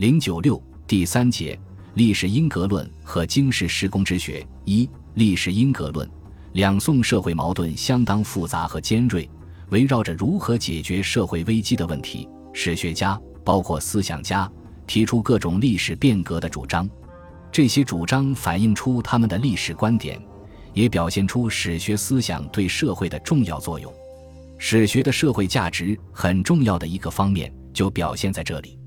零九六第三节历史因格论和经世施工之学一历史因格论。两宋社会矛盾相当复杂和尖锐，围绕着如何解决社会危机的问题，史学家包括思想家提出各种历史变革的主张。这些主张反映出他们的历史观点，也表现出史学思想对社会的重要作用。史学的社会价值很重要的一个方面就表现在这里。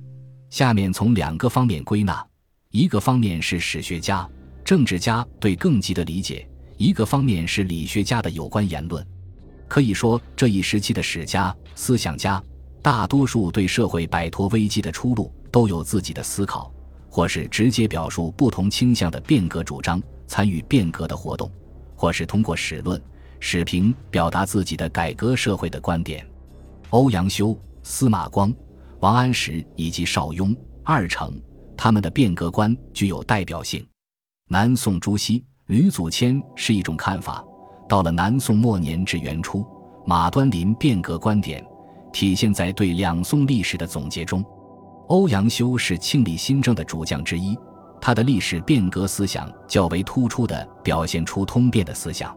下面从两个方面归纳：一个方面是史学家、政治家对更极的理解。一个方面是理学家的有关言论，可以说这一时期的史家、思想家，大多数对社会摆脱危机的出路都有自己的思考，或是直接表述不同倾向的变革主张，参与变革的活动，或是通过史论、史评表达自己的改革社会的观点。欧阳修、司马光、王安石以及邵雍、二程，他们的变革观具有代表性。南宋朱熹。吕祖谦是一种看法，到了南宋末年至元初，马端林变革观点体现在对两宋历史的总结中。欧阳修是庆历新政的主将之一，他的历史变革思想较为突出地表现出通变的思想。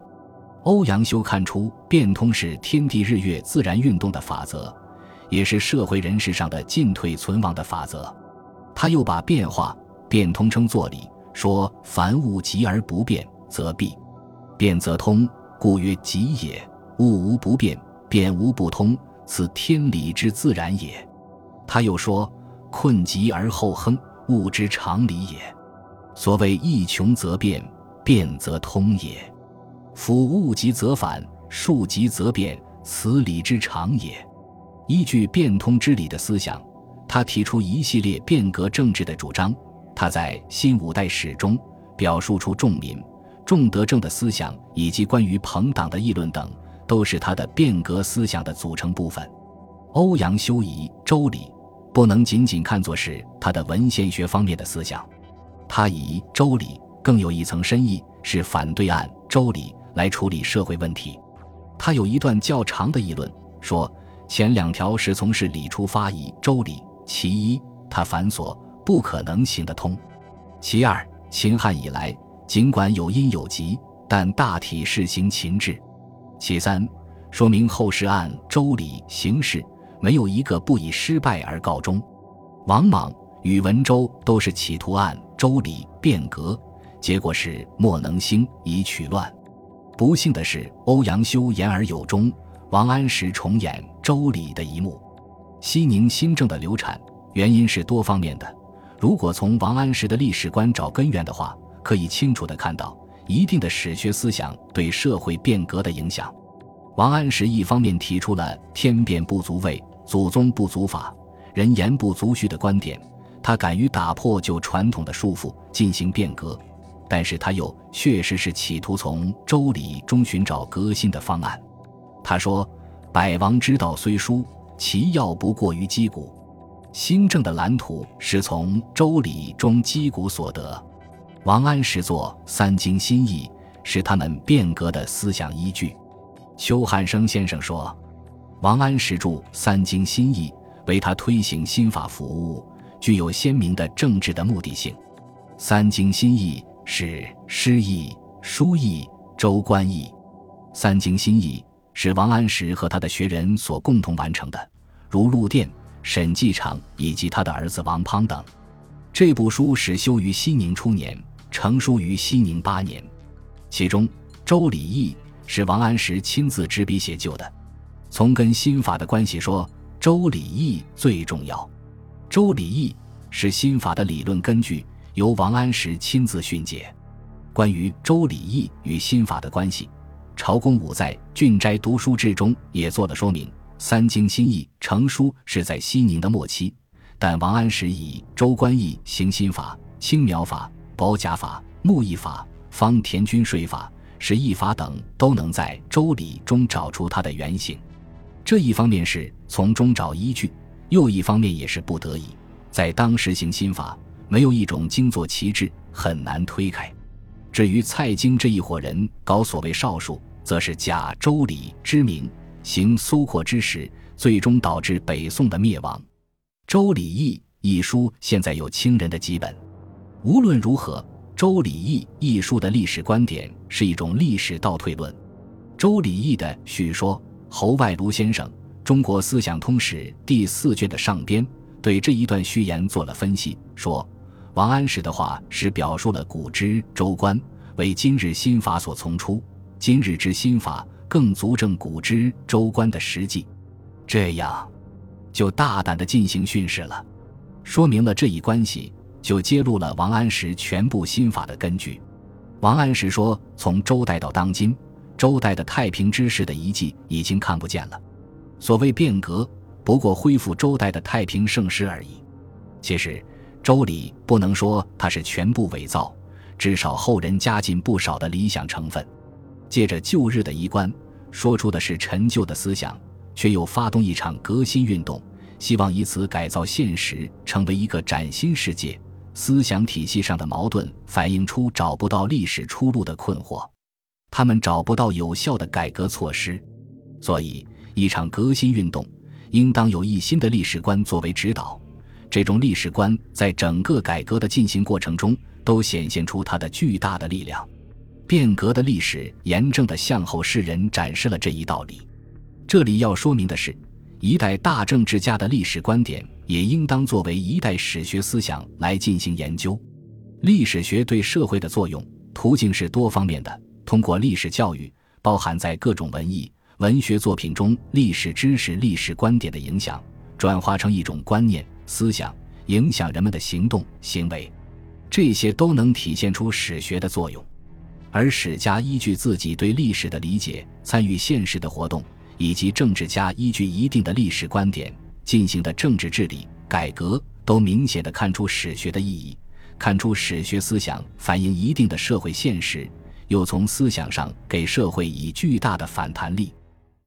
欧阳修看出变通是天地日月自然运动的法则，也是社会人事上的进退存亡的法则。他又把变化变通称作理。说凡物极而不变，则弊；变则通，故曰极也。物无不变，变无不通，此天理之自然也。他又说：困极而后亨，物之常理也。所谓一穷则变，变则通也。夫物极则反，数极则变，此理之常也。依据变通之理的思想，他提出一系列变革政治的主张。他在新五代史中表述出重民、重德政的思想，以及关于朋党的议论等，都是他的变革思想的组成部分。欧阳修以《周礼》不能仅仅看作是他的文献学方面的思想，他以《周礼》更有一层深意，是反对按《周礼》来处理社会问题。他有一段较长的议论，说前两条是从事理出发以《周礼》，其一，它繁琐。不可能行得通。其二，秦汉以来，尽管有因有疾，但大体是行秦制。其三，说明后世按周礼行事，没有一个不以失败而告终。王莽与文周都是企图按周礼变革，结果是莫能兴，以取乱。不幸的是，欧阳修言而有终，王安石重演周礼的一幕。西宁新政的流产，原因是多方面的。如果从王安石的历史观找根源的话，可以清楚地看到一定的史学思想对社会变革的影响。王安石一方面提出了“天变不足畏，祖宗不足法，人言不足虚”的观点，他敢于打破旧传统的束缚，进行变革；但是他又确实是企图从《周礼》中寻找革新的方案。他说：“百王之道虽殊，其要不过于击鼓。”新政的蓝图是从《周礼》中击鼓所得，王安石作《三经新义》是他们变革的思想依据。邱汉生先生说，王安石著《三经新义》为他推行新法服务，具有鲜明的政治的目的性。《三经新义》是诗义、书义、周官义，《三经新义》是王安石和他的学人所共同完成的，如陆佃。沈继常以及他的儿子王滂等，这部书始修于熙宁初年，成书于熙宁八年。其中《周礼义》是王安石亲自执笔写就的。从跟新法的关系说，《周礼义》最重要。《周礼义》是新法的理论根据，由王安石亲自训诫。关于《周礼义》与新法的关系，朝公武在《郡斋读书志》中也做了说明。三经新义成书是在西宁的末期，但王安石以周官义行新法、青苗法、保甲法、木役法、方田均税法、石易法等都能在周礼中找出它的原型。这一方面是从中找依据，又一方面也是不得已。在当时行新法，没有一种经作旗帜，很难推开。至于蔡京这一伙人搞所谓少数，则是假周礼之名。行苏扩之实，最终导致北宋的灭亡。《周礼义》一书现在有清人的几本。无论如何，《周礼义》一书的历史观点是一种历史倒退论。《周礼义》的叙说，侯外庐先生《中国思想通史》第四卷的上编对这一段序言做了分析，说王安石的话是表述了古之周官为今日新法所从出，今日之新法更足证古之周官的实际，这样就大胆的进行训示了，说明了这一关系。就揭露了王安石全部新法的根据。王安石说：“从周代到当今，周代的太平之事的遗迹已经看不见了。所谓变革，不过恢复周代的太平盛世而已。其实，《周礼》不能说它是全部伪造，至少后人加进不少的理想成分。借着旧日的衣冠，说出的是陈旧的思想，却又发动一场革新运动，希望以此改造现实，成为一个崭新世界。”思想体系上的矛盾反映出找不到历史出路的困惑，他们找不到有效的改革措施，所以一场革新运动应当有一新的历史观作为指导。这种历史观在整个改革的进行过程中都显现出它的巨大的力量。变革的历史严正地向后世人展示了这一道理。这里要说明的是。一代大政治家的历史观点也应当作为一代史学思想来进行研究。历史学对社会的作用途径是多方面的，通过历史教育，包含在各种文艺、文学作品中历史知识、历史观点的影响，转化成一种观念、思想，影响人们的行动、行为，这些都能体现出史学的作用。而史家依据自己对历史的理解，参与现实的活动。以及政治家依据一定的历史观点进行的政治治理改革，都明显的看出史学的意义，看出史学思想反映一定的社会现实，又从思想上给社会以巨大的反弹力。